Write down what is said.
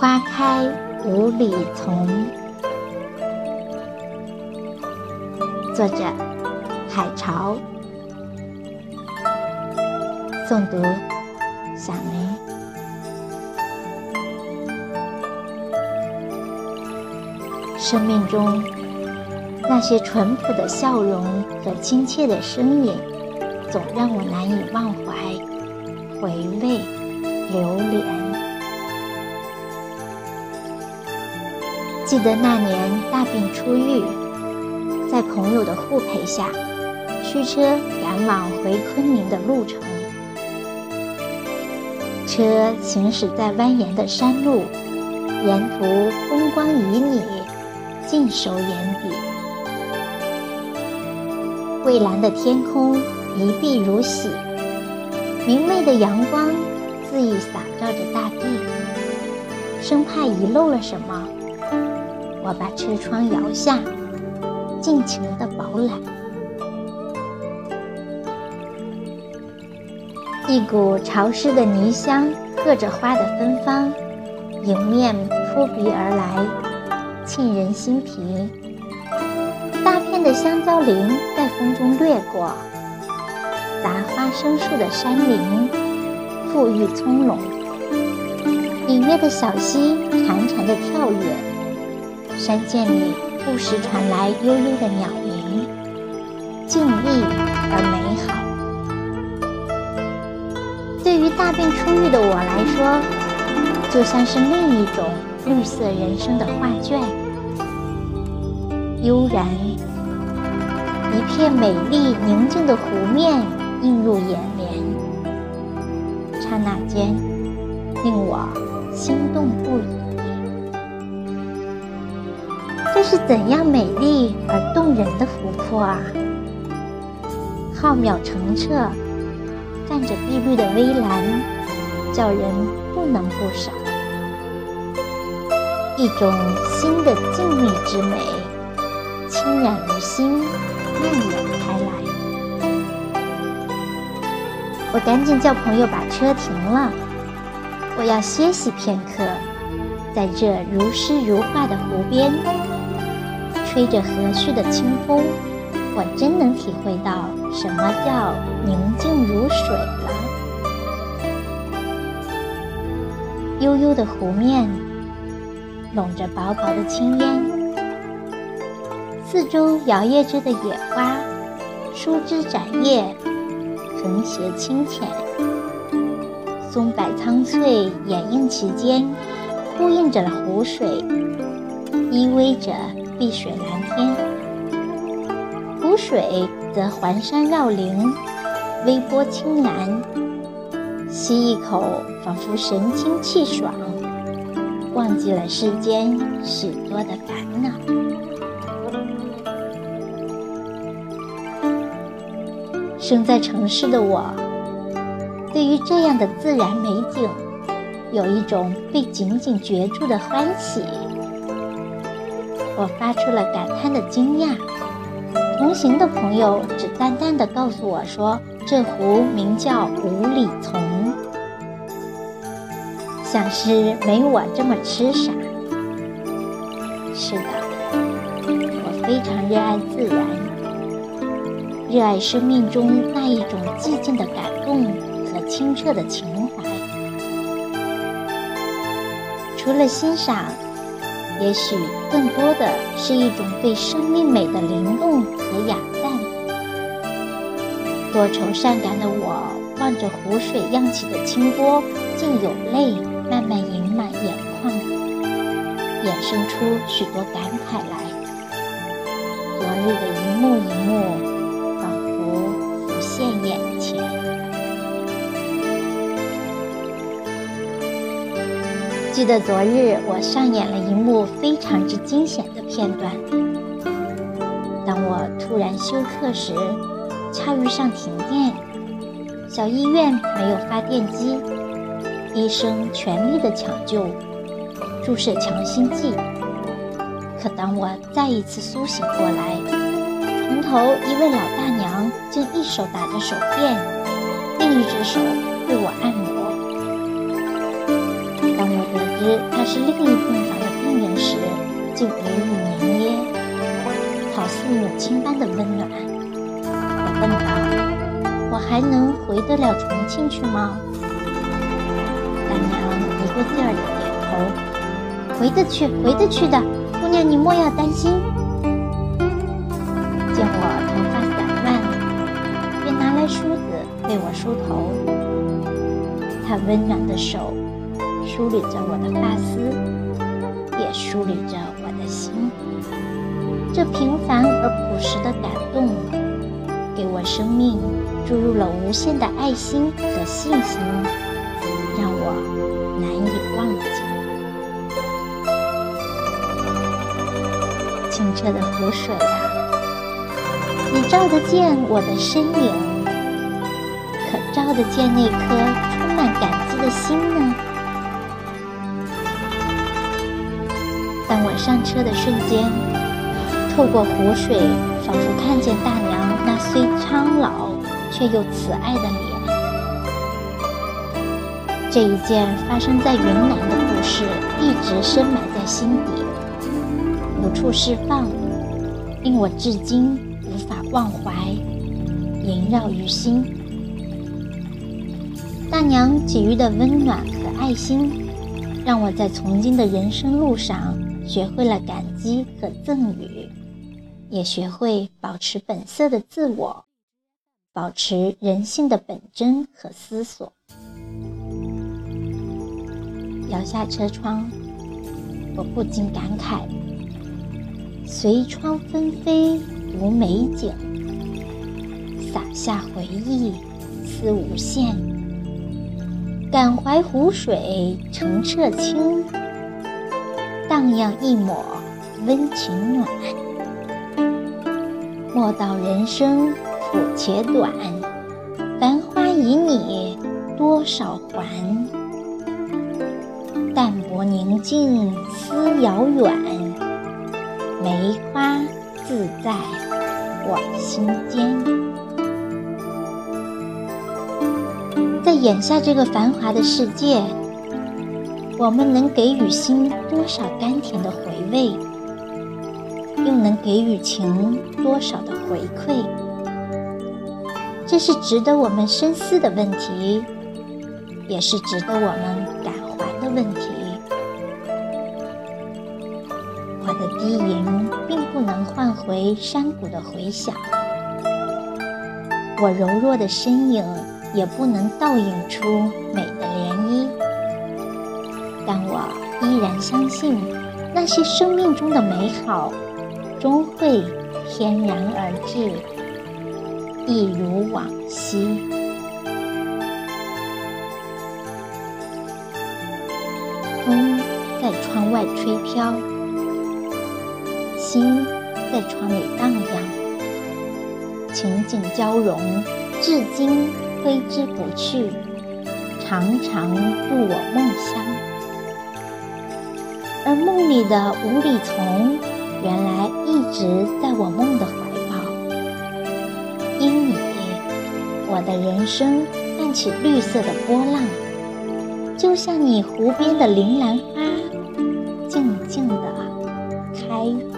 花开五里丛。作者：海潮。诵读：小梅。生命中那些淳朴的笑容和亲切的身影，总让我难以忘怀、回味、留恋。记得那年大病初愈，在朋友的护陪下，驱车赶往回昆明的路程。车行驶在蜿蜒的山路，沿途风光旖旎，尽收眼底。蔚蓝的天空一碧如洗，明媚的阳光恣意洒照着大地，生怕遗漏了什么。我把车窗摇下，尽情的饱览。一股潮湿的泥香，和着花的芬芳，迎面扑鼻而来，沁人心脾。大片的香蕉林在风中掠过，杂花生树的山林馥郁葱茏，隐约的小溪潺潺的跳跃。山涧里不时传来悠悠的鸟鸣，静谧而美好。对于大病初愈的我来说，就像是另一种绿色人生的画卷，悠然，一片美丽宁静的湖面映入眼帘，刹那间令我心动不已。是怎样美丽而动人的湖泊啊！浩渺澄澈，泛着碧绿的微澜，叫人不能不赏。一种新的静谧之美，侵染于心，蔓延开来。我赶紧叫朋友把车停了，我要歇息片刻，在这如诗如画的湖边。吹着和煦的清风，我真能体会到什么叫宁静如水了。悠悠的湖面，笼着薄薄的青烟，四周摇曳着的野花，疏枝展叶，横斜清浅，松柏苍翠掩映其间，呼应着湖水，依偎着。碧水蓝天，湖水则环山绕林，微波清蓝。吸一口，仿佛神清气爽，忘记了世间许多的烦恼。生在城市的我，对于这样的自然美景，有一种被紧紧攫住的欢喜。我发出了感叹的惊讶，同行的朋友只淡淡的告诉我说：“这湖名叫五里丛。”想是没我这么痴傻。是的，我非常热爱自然，热爱生命中那一种寂静的感动和清澈的情怀。除了欣赏。也许更多的是一种对生命美的灵动和雅赞。多愁善感的我，望着湖水漾起的清波，竟有泪慢慢盈满眼眶，衍生出许多感慨来。昨日的一幕一幕，仿佛浮现眼前。记得昨日我上演了一幕非常之惊险的片段。当我突然休克时，恰遇上停电，小医院没有发电机，医生全力的抢救，注射强心剂。可当我再一次苏醒过来，床头一位老大娘竟一手打着手电，另一只手为我按摩。他是另一病房的病人时，竟无语凝噎，好似母亲般的温暖。我问道：“我还能回得了重庆去吗？”大娘一个劲儿的点头：“回得去，回得去的，姑娘你莫要担心。”见我头发散乱，便拿来梳子为我梳头。他温暖的手。梳理着我的发丝，也梳理着我的心。这平凡而朴实的感动，给我生命注入了无限的爱心和信心，让我难以忘记。清澈的湖水啊，你照得见我的身影，可照得见那颗充满感激的心呢？上车的瞬间，透过湖水，仿佛看见大娘那虽苍老却又慈爱的脸。这一件发生在云南的故事，一直深埋在心底，无处释放，令我至今无法忘怀，萦绕于心。大娘给予的温暖和爱心，让我在从今的人生路上。学会了感激和赠予，也学会保持本色的自我，保持人性的本真和思索。摇下车窗，我不禁感慨：随窗纷飞无美景，洒下回忆思无限，感怀湖水澄澈清。荡漾一抹温情暖，莫道人生苦且短，繁花旖旎多少还？淡泊宁静思遥远，梅花自在我心间。在眼下这个繁华的世界。我们能给予心多少甘甜的回味，又能给予情多少的回馈？这是值得我们深思的问题，也是值得我们感怀的问题。我的低吟并不能换回山谷的回响，我柔弱的身影也不能倒映出美的涟漪。但我依然相信，那些生命中的美好，终会翩然而至，一如往昔。风在窗外吹飘，心在窗里荡漾，情景交融，至今挥之不去，常常入我梦乡。而梦里的无理丛，原来一直在我梦的怀抱。因你，我的人生泛起绿色的波浪，就像你湖边的铃兰花，静静的开。